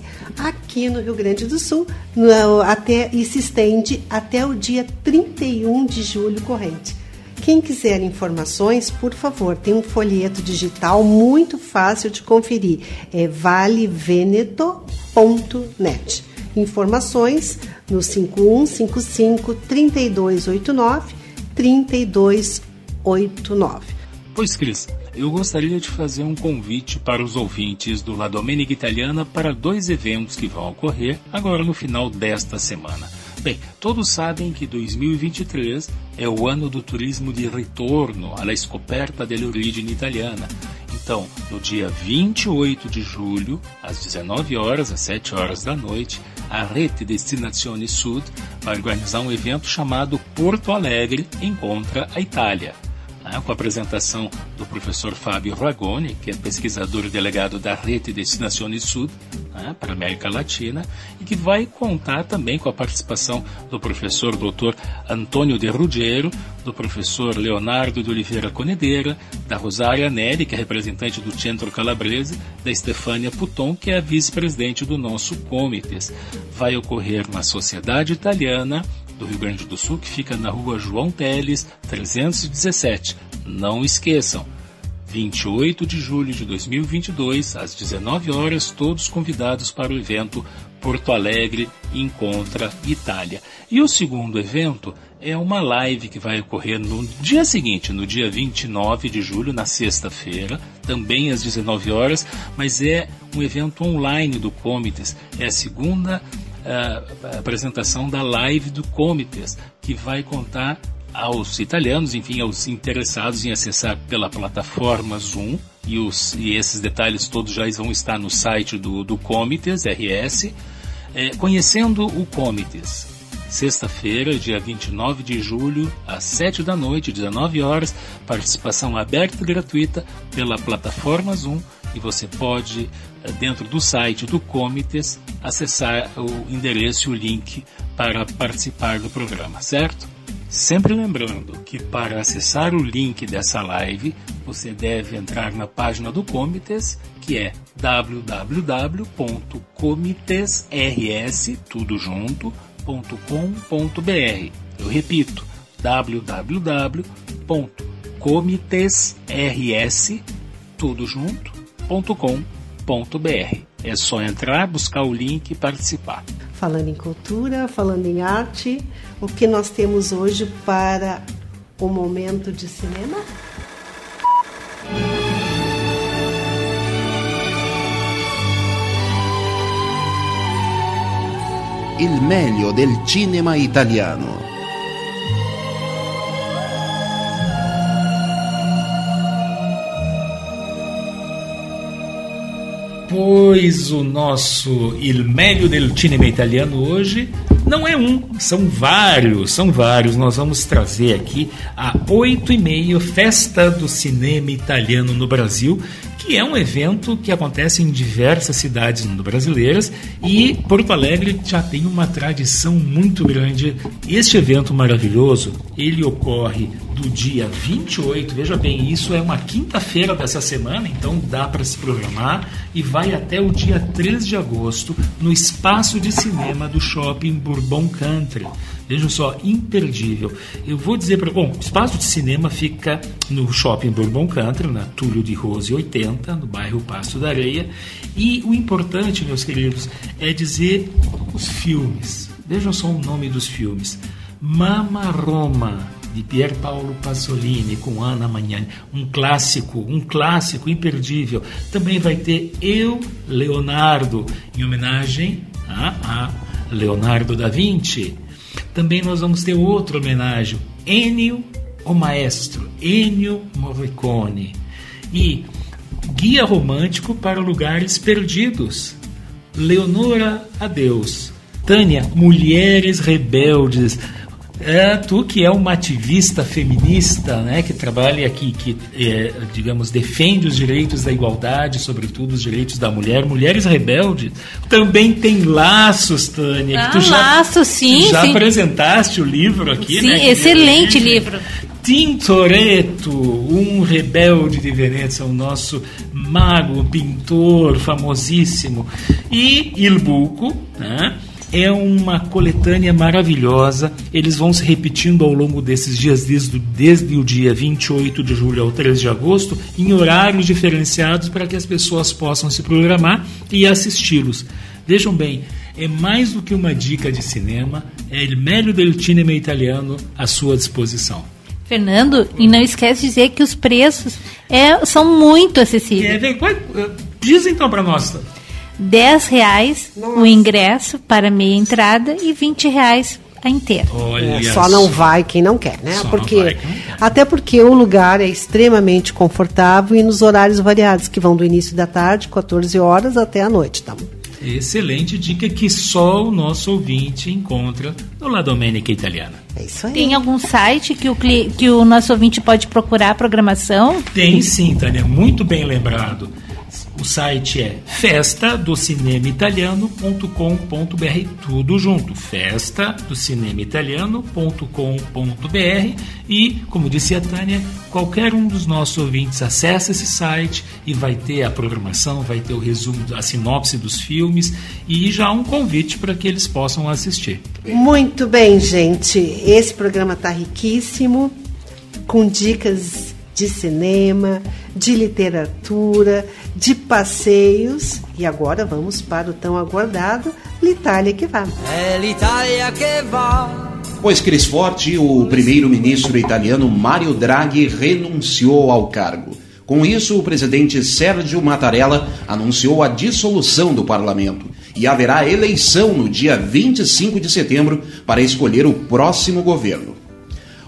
aqui no Rio Grande do Sul, no- até, e se estende até o dia 31 de julho corrente. Quem quiser informações, por favor, tem um folheto digital muito fácil de conferir. É valeveneto.net. Informações no 5155 3289 3289. Pois, Cris, eu gostaria de fazer um convite para os ouvintes do La Domenica Italiana para dois eventos que vão ocorrer agora no final desta semana. Bem, todos sabem que 2023 é o ano do turismo de retorno alla scoperta delle origini italiana. Então, no dia 28 de julho, às 19 horas, às 7 horas da noite, a Rede Destinazione Sud vai organizar um evento chamado Porto Alegre Encontra a Itália. Né? com a apresentação do professor Fábio Ragone, que é pesquisador e delegado da Rede Destinações Sud né, para a América Latina, e que vai contar também com a participação do professor Dr. Antônio de Ruggiero, do professor Leonardo de Oliveira Conedeira, da Rosária Neri, que é representante do Centro Calabrese, da Stefânia Puton, que é a vice-presidente do nosso Comites. Vai ocorrer na Sociedade Italiana do Rio Grande do Sul, que fica na rua João Teles, 317. Não esqueçam, 28 de julho de 2022, às 19 horas, todos convidados para o evento Porto Alegre Encontra Itália. E o segundo evento é uma live que vai ocorrer no dia seguinte, no dia 29 de julho, na sexta-feira, também às 19 horas, mas é um evento online do Comites. É a segunda uh, apresentação da live do Comites, que vai contar aos italianos, enfim, aos interessados em acessar pela plataforma Zoom, e, os, e esses detalhes todos já vão estar no site do, do Comites RS, é, conhecendo o Comites. Sexta-feira, dia 29 de julho, às 7 da noite, 19 horas, participação aberta e gratuita pela plataforma Zoom e você pode, é, dentro do site do Comites, acessar o endereço e o link para participar do programa, certo? Sempre lembrando que para acessar o link dessa live, você deve entrar na página do Comites, que é www.comitesrs, tudo junto, .com.br. Eu repito, www.comitesrs, tudo junto.com.br. É só entrar, buscar o link e participar. Falando em cultura, falando em arte, o que nós temos hoje para o momento de cinema? Il meglio del cinema italiano. Pois o nosso Il meglio del cinema italiano hoje não é um, são vários, são vários. Nós vamos trazer aqui a oito e meio Festa do Cinema Italiano no Brasil, que é um evento que acontece em diversas cidades brasileiras e Porto Alegre já tem uma tradição muito grande. Este evento maravilhoso, ele ocorre do dia 28, veja bem, isso é uma quinta-feira dessa semana, então dá para se programar e vai até o dia 3 de agosto no espaço de cinema do Shopping Bourbon Country. Vejam só, imperdível. Eu vou dizer para. Bom, o espaço de cinema fica no Shopping Bourbon Country, na Túlio de Rose 80, no bairro Pasto da Areia. E o importante, meus queridos, é dizer os filmes. Vejam só o nome dos filmes: Mama Roma, de Pier Paolo Pasolini com Ana Magnani, um clássico, um clássico imperdível. Também vai ter Eu, Leonardo, em homenagem a, a Leonardo da Vinci. Também nós vamos ter outra homenagem, Ennio, o maestro, Ennio Morricone. E Guia Romântico para Lugares Perdidos, Leonora Adeus. Tânia, Mulheres Rebeldes, é, tu que é uma ativista feminista, né, que trabalha aqui, que, é, digamos, defende os direitos da igualdade, sobretudo os direitos da mulher, Mulheres Rebeldes, também tem laços, Tânia. Ah, que tu já, laços, sim, tu já sim. apresentaste o livro aqui, Sim, né? que excelente realmente- livro. Tintoretto, um rebelde de Veneza, o nosso mago, pintor famosíssimo. E Il Buco, né? É uma coletânea maravilhosa. Eles vão se repetindo ao longo desses dias, desde, o- desde o dia 28 de julho ao 3 de agosto, em horários diferenciados para que as pessoas possam se programar e assisti-los. Vejam bem, é mais do que uma dica de cinema, é il meglio del cinema italiano à sua disposição. Fernando, e não esquece de dizer que os preços é, são muito acessíveis. É, eh, diz então para nós. 10 reais o ingresso para meia entrada e 20 reais a inteira. Olha É, só não vai quem não quer, né? Só não porque vai quem não quer. até porque o lugar é extremamente confortável e nos horários variados que vão do início da tarde, 14 horas, até a noite, tá? Excelente dica que só o nosso ouvinte encontra no La Domenica Italiana. É isso aí. Tem algum site que o, cli- que o nosso ouvinte pode procurar a programação? Tem sim, Tânia, muito bem lembrado. O site é festadocinemaitaliano.com.br, tudo junto, festadocinemaitaliano.com.br e, como disse a Tânia, qualquer um dos nossos ouvintes acessa esse site e vai ter a programação, vai ter o resumo, a sinopse dos filmes e já um convite para que eles possam assistir. Muito bem, gente. Esse programa está riquíssimo, com dicas de cinema, de literatura, de passeios. E agora vamos para o tão aguardado L'Italia que vai. È l'Italia che va. Pois Cris Forte, o primeiro-ministro italiano Mario Draghi renunciou ao cargo. Com isso, o presidente Sérgio Mattarella anunciou a dissolução do parlamento e haverá eleição no dia 25 de setembro para escolher o próximo governo.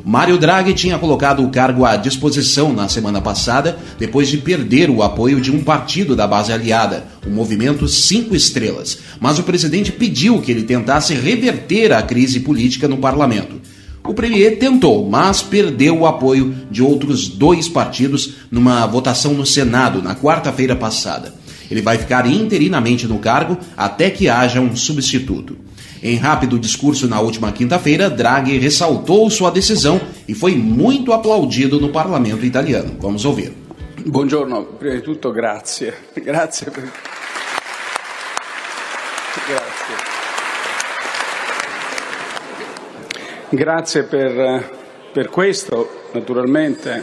Mário Draghi tinha colocado o cargo à disposição na semana passada, depois de perder o apoio de um partido da base aliada, o Movimento Cinco Estrelas. Mas o presidente pediu que ele tentasse reverter a crise política no parlamento. O premier tentou, mas perdeu o apoio de outros dois partidos numa votação no Senado na quarta-feira passada. Ele vai ficar interinamente no cargo até que haja um substituto. Em rápido discurso na última quinta-feira, Draghi ressaltou sua decisão e foi muito aplaudido no parlamento italiano. Vamos ouvir. Buongiorno, prima di tutto grazie. *laughs* Grazie. Grazie. Grazie per, per questo, naturalmente.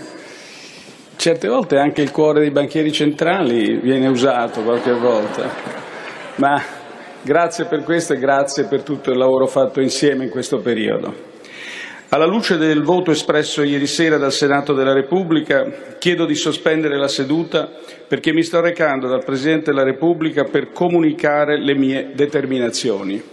Certe volte anche il cuore dei banchieri centrali viene usato qualche volta, ma grazie per questo e grazie per tutto il lavoro fatto insieme in questo periodo. Alla luce del voto espresso ieri sera dal Senato della Repubblica, chiedo di sospendere la seduta perché mi sto recando dal Presidente della Repubblica per comunicare le mie determinazioni.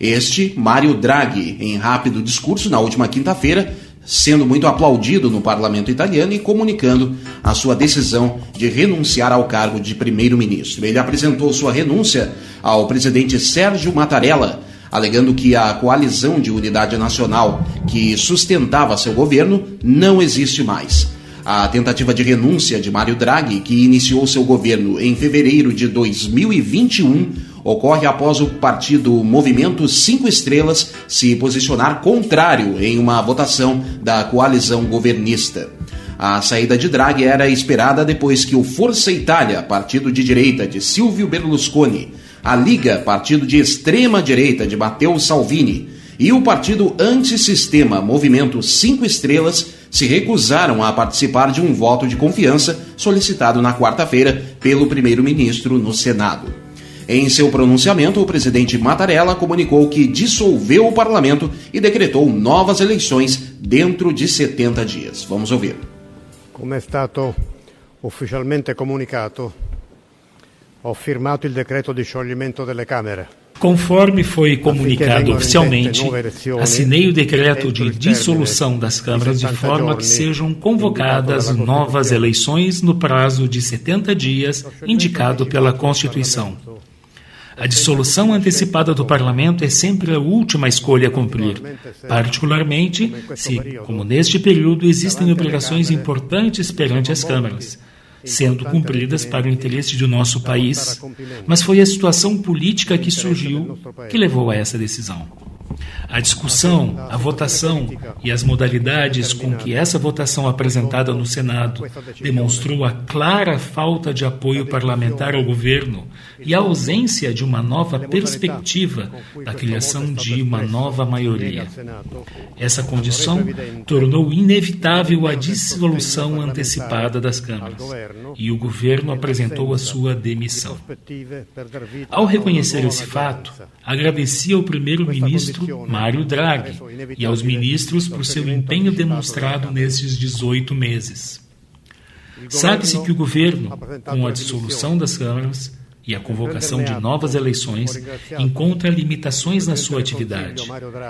Este, Mário Draghi, em rápido discurso na última quinta-feira, sendo muito aplaudido no parlamento italiano e comunicando a sua decisão de renunciar ao cargo de primeiro-ministro. Ele apresentou sua renúncia ao presidente Sérgio Mattarella, alegando que a coalizão de unidade nacional que sustentava seu governo não existe mais. A tentativa de renúncia de Mário Draghi, que iniciou seu governo em fevereiro de 2021, ocorre após o partido Movimento Cinco Estrelas se posicionar contrário em uma votação da coalizão governista. A saída de Draghi era esperada depois que o Força Itália, partido de direita de Silvio Berlusconi, a Liga, partido de extrema direita de Matteo Salvini, e o partido antissistema Movimento Cinco Estrelas se recusaram a participar de um voto de confiança solicitado na quarta-feira pelo primeiro-ministro no Senado. Em seu pronunciamento, o presidente Mattarella comunicou que dissolveu o parlamento e decretou novas eleições dentro de 70 dias. Vamos ouvir. Come è stato ufficialmente comunicato, ho firmato il decreto di scioglimento delle Camere. Conforme foi comunicado oficialmente, assinei o decreto de dissolução das câmaras de forma que sejam convocadas novas eleições no prazo de 70 dias indicado pela Constituição. A dissolução antecipada do parlamento é sempre a última escolha a cumprir, particularmente se, como neste período, existem obrigações importantes perante as câmaras sendo cumpridas para o interesse de nosso país, mas foi a situação política que surgiu que levou a essa decisão. A discussão, a votação e as modalidades com que essa votação apresentada no Senado demonstrou a clara falta de apoio parlamentar ao governo e a ausência de uma nova perspectiva da criação de uma nova maioria. Essa condição tornou inevitável a dissolução antecipada das câmaras e o governo apresentou a sua demissão. Ao reconhecer esse fato, agradeci ao primeiro-ministro Mário Draghi e aos ministros por seu empenho demonstrado nesses 18 meses. Sabe-se que o governo, com a dissolução das câmaras e a convocação de novas eleições, encontra limitações na sua atividade.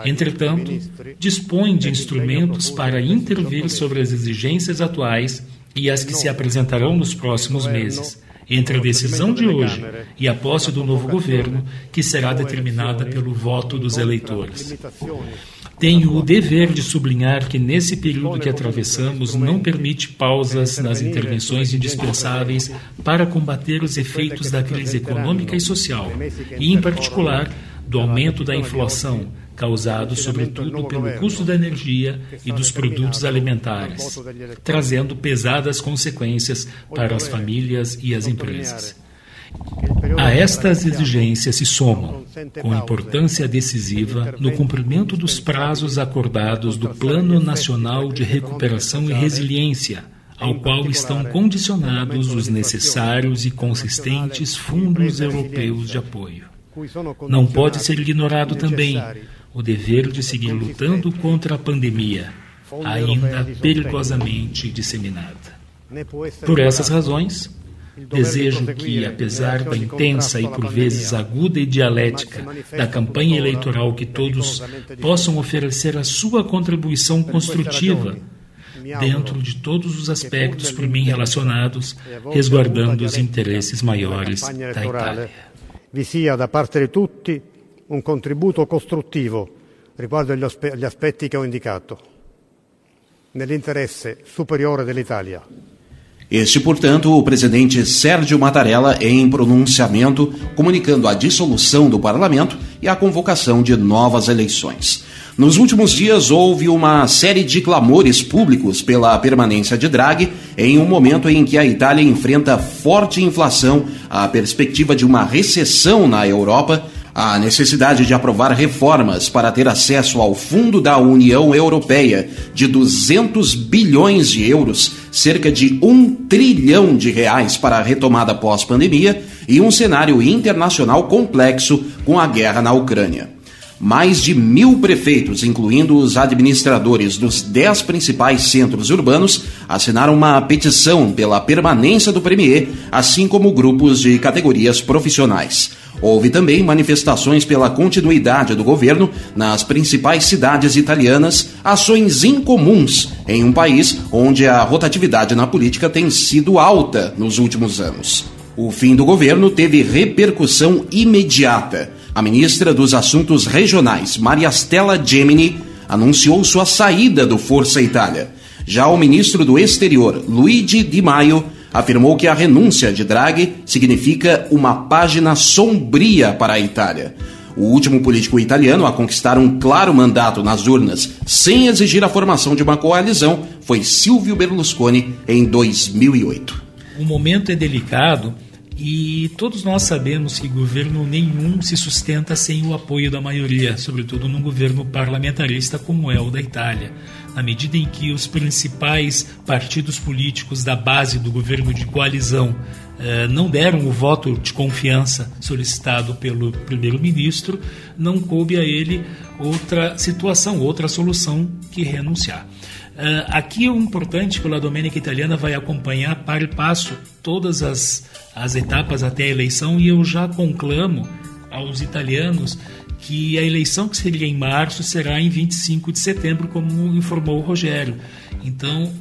Entretanto, dispõe de instrumentos para intervir sobre as exigências atuais e as que se apresentarão nos próximos meses entre a decisão de hoje e a posse do novo governo, que será determinada pelo voto dos eleitores. Tenho o dever de sublinhar que nesse período que atravessamos não permite pausas nas intervenções indispensáveis para combater os efeitos da crise econômica e social, e, em particular, do aumento da inflação, causado sobretudo pelo custo da energia e dos produtos alimentares, trazendo pesadas consequências para as famílias e as empresas. A estas exigências se somam, com importância decisiva, no cumprimento dos prazos acordados do Plano Nacional de Recuperação e Resiliência, ao qual estão condicionados os necessários e consistentes fundos europeus de apoio. Não pode ser ignorado também o dever de seguir lutando contra a pandemia, ainda perigosamente disseminada. Por essas razões, desejo que, apesar da intensa e por vezes aguda e dialética da campanha eleitoral, que todos possam oferecer a sua contribuição construtiva dentro de todos os aspectos por mim relacionados, resguardando os interesses maiores da Itália. vi sia da parte di tutti un contributo costruttivo riguardo agli aspe- agli aspetti che ho indicato, nell'interesse superiore dell'Italia. Este, portanto, o presidente Sérgio Mattarella em pronunciamento comunicando a dissolução do parlamento e a convocação de novas eleições. Nos últimos dias houve uma série de clamores públicos pela permanência de Draghi em um momento em que a Itália enfrenta forte inflação, a perspectiva de uma recessão na Europa, a necessidade de aprovar reformas para ter acesso ao Fundo da União Europeia de 200 bilhões de euros, cerca de um trilhão de reais para a retomada pós-pandemia e um cenário internacional complexo com a guerra na Ucrânia. Mais de mil prefeitos, incluindo os administradores dos dez principais centros urbanos, assinaram uma petição pela permanência do Premier, assim como grupos de categorias profissionais. Houve também manifestações pela continuidade do governo nas principais cidades italianas, ações incomuns em um país onde a rotatividade na política tem sido alta nos últimos anos. O fim do governo teve repercussão imediata. A ministra dos Assuntos Regionais, Maria Stella Gemini, anunciou sua saída do Força Itália. Já o ministro do Exterior, Luigi Di Maio, afirmou que a renúncia de Draghi significa uma página sombria para a Itália. O último político italiano a conquistar um claro mandato nas urnas sem exigir a formação de uma coalizão foi Silvio Berlusconi em 2008. O momento é delicado e todos nós sabemos que governo nenhum se sustenta sem o apoio da maioria, sobretudo num governo parlamentarista como é o da Itália. Na medida em que os principais partidos políticos da base do governo de coalizão eh, não deram o voto de confiança solicitado pelo primeiro-ministro, não coube a ele outra situação, outra solução que renunciar. Uh, aqui o importante é que a Domênica Italiana vai acompanhar para e passo todas as, as etapas até a eleição e eu já conclamo aos italianos que a eleição que seria em março será em 25 de setembro, como informou o Rogério. Então,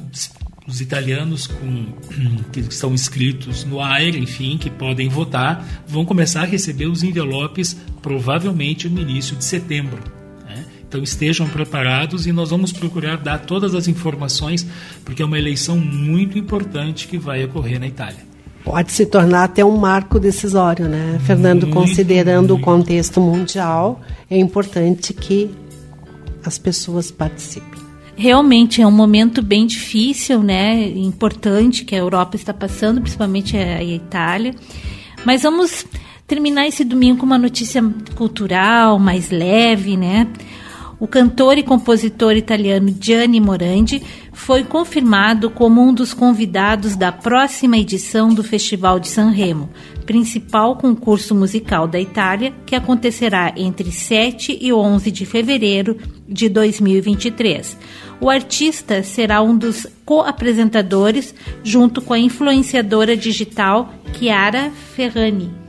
os italianos com, *clears throat* que estão inscritos no AIR, enfim, que podem votar, vão começar a receber os envelopes provavelmente no início de setembro. Então estejam preparados e nós vamos procurar dar todas as informações, porque é uma eleição muito importante que vai ocorrer na Itália. Pode se tornar até um marco decisório, né, Fernando? Muito, considerando muito. o contexto mundial, é importante que as pessoas participem. Realmente é um momento bem difícil, né? Importante que a Europa está passando, principalmente a Itália. Mas vamos terminar esse domingo com uma notícia cultural, mais leve, né? O cantor e compositor italiano Gianni Morandi foi confirmado como um dos convidados da próxima edição do Festival de Sanremo, principal concurso musical da Itália, que acontecerá entre 7 e 11 de fevereiro de 2023. O artista será um dos co-apresentadores, junto com a influenciadora digital Chiara Ferrani.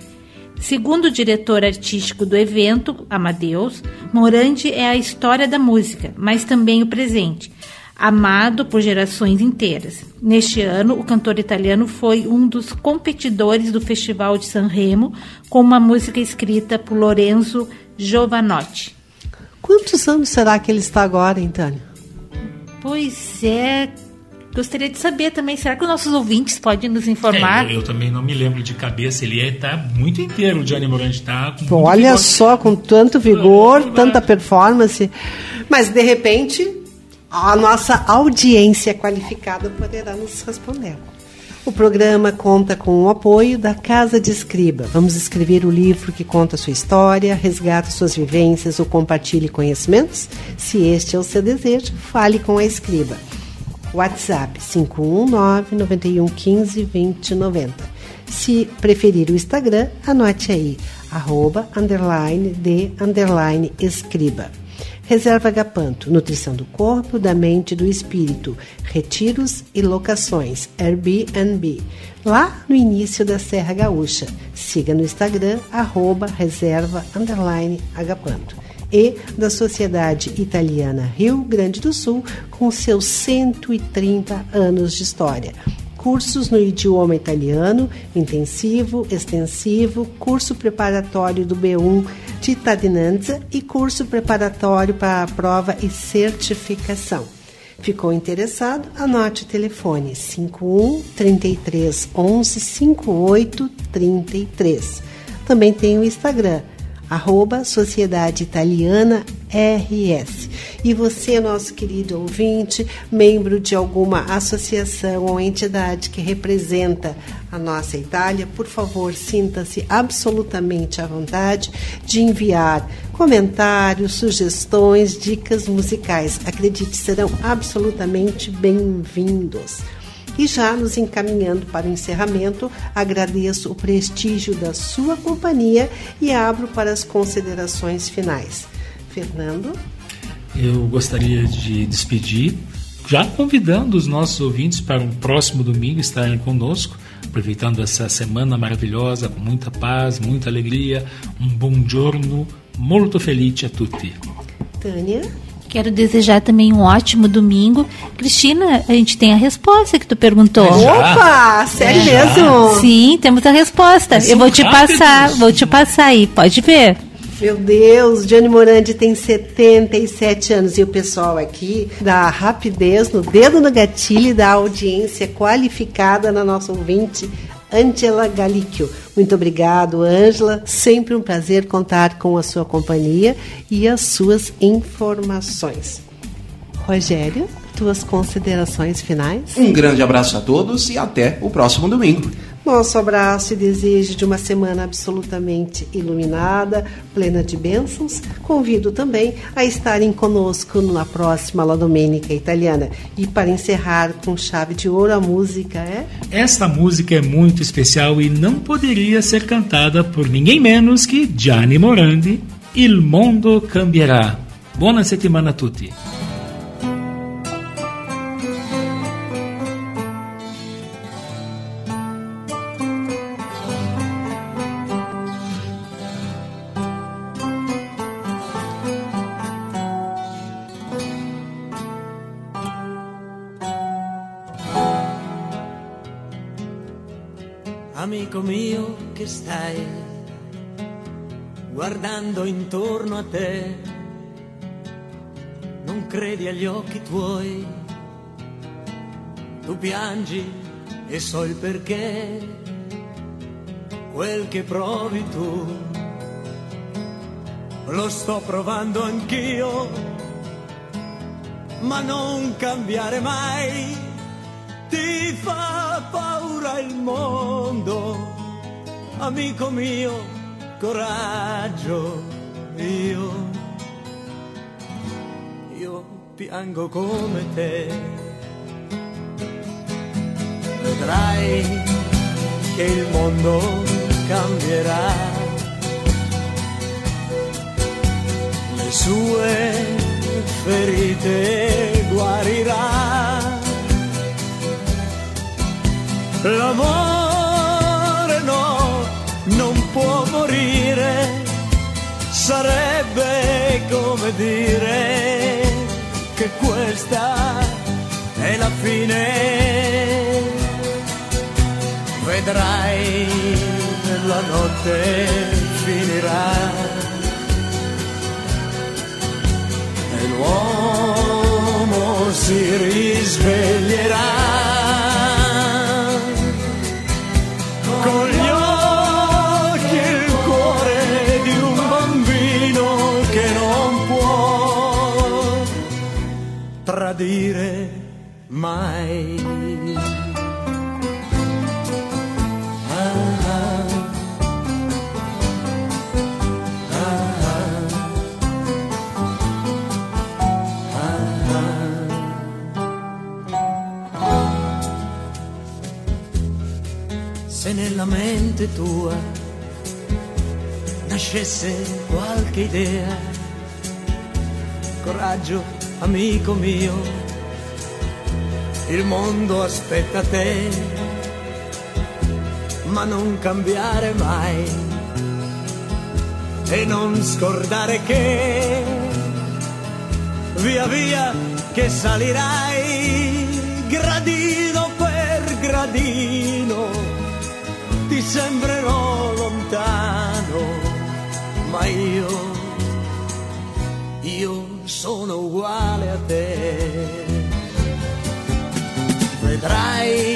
Segundo o diretor artístico do evento, Amadeus, Morandi é a história da música, mas também o presente. amado por gerações inteiras. Neste ano, o cantor italiano foi um dos competidores do Festival de Sanremo com uma música escrita por Lorenzo Giovanotti. Quantos anos será que ele está agora, então? Pois é, gostaria de saber também, será que os nossos ouvintes podem nos informar? É, eu, eu também não me lembro de cabeça, ele está muito inteiro, o Gianni Morandi está muito Olha vigor. só, com tanto vigor, tanta performance. Mas, de repente, a nossa audiência qualificada poderá nos responder. O programa conta com o apoio da Casa de Escriba. Vamos escrever o livro que conta a sua história, resgata suas vivências ou compartilhe conhecimentos? Se este é o seu desejo, fale com a Escriba. WhatsApp 519 9115 2090. Se preferir o Instagram, anote aí, arroba, underline, de, underline, escriba. Reserva Agapanto, nutrição do corpo, da mente e do espírito, retiros e locações, Airbnb. Lá no início da Serra Gaúcha. Siga no Instagram, arroba, reserva, underline, Agapanto e da Sociedade Italiana Rio Grande do Sul, com seus 130 anos de história. Cursos no idioma italiano, intensivo, extensivo, curso preparatório do B1 de Cittadinanza e curso preparatório para a prova e certificação. Ficou interessado? Anote o telefone 51 33 11 58 33. Também tem o Instagram arroba Sociedade Italiana RS. E você, nosso querido ouvinte, membro de alguma associação ou entidade que representa a nossa Itália, por favor, sinta-se absolutamente à vontade de enviar comentários, sugestões, dicas musicais. Acredite, serão absolutamente bem-vindos. E já nos encaminhando para o encerramento, agradeço o prestígio da sua companhia e abro para as considerações finais. Fernando? Eu gostaria de despedir, já convidando os nossos ouvintes para um próximo domingo estarem conosco, aproveitando essa semana maravilhosa, com muita paz, muita alegria. Um bom giorno, molto felice a tutti. Tânia? Quero desejar também um ótimo domingo. Cristina, a gente tem a resposta que tu perguntou. Opa, sério É. mesmo? Sim, temos a resposta. Mas Eu vou te rápidos. passar, vou te passar aí, pode ver. Meu Deus, Gianni Morandi tem 77 anos e o pessoal aqui da rapidez no dedo no gatilho e da audiência qualificada na nossa ouvinte, Angela Galicchio. Muito obrigado, Ângela. Sempre um prazer contar com a sua companhia e as suas informações. Rogério, tuas considerações finais? Um grande abraço a todos e até o próximo domingo. Nosso abraço e desejo de uma semana absolutamente iluminada, plena de bênçãos. Convido também a estarem conosco na próxima La Domenica Italiana. E para encerrar com chave de ouro, a música é. Esta música é muito especial e não poderia ser cantada por ninguém menos que Gianni Morandi. Il mondo cambierà. Buona settimana a tutti. Guardando intorno a te, non credi agli occhi tuoi, tu piangi e so il perché, quel che provi tu, lo sto provando anch'io, ma non cambiare mai. Ti fa paura il mondo, amico mio, coraggio, io, io piango come te. Vedrai che il mondo cambierà, le sue ferite guarirà. L'amore sarebbe come dire che questa e la fine. Vedrai la notte finirà. E l'uomo si risveglierà tradire mai. Se nella mente tua nascesse qualche idea, coraggio, amico mio, il mondo aspetta te, ma non cambiare mai e non scordare che via via che salirai gradino per gradino ti sembrerò lontano ma io sono uguale a te. Vedrai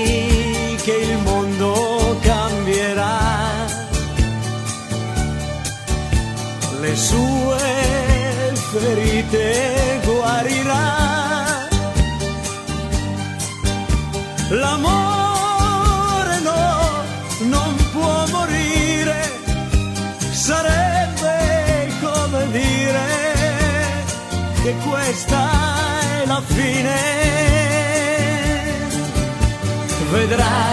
questa è la fine. Vedrai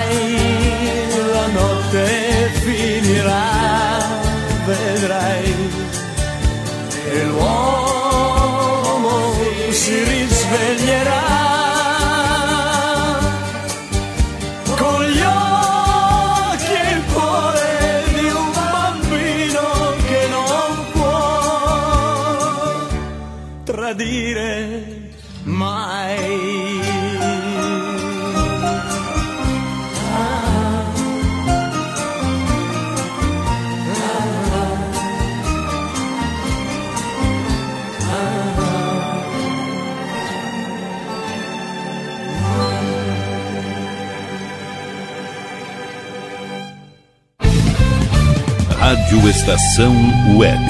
Estação Web.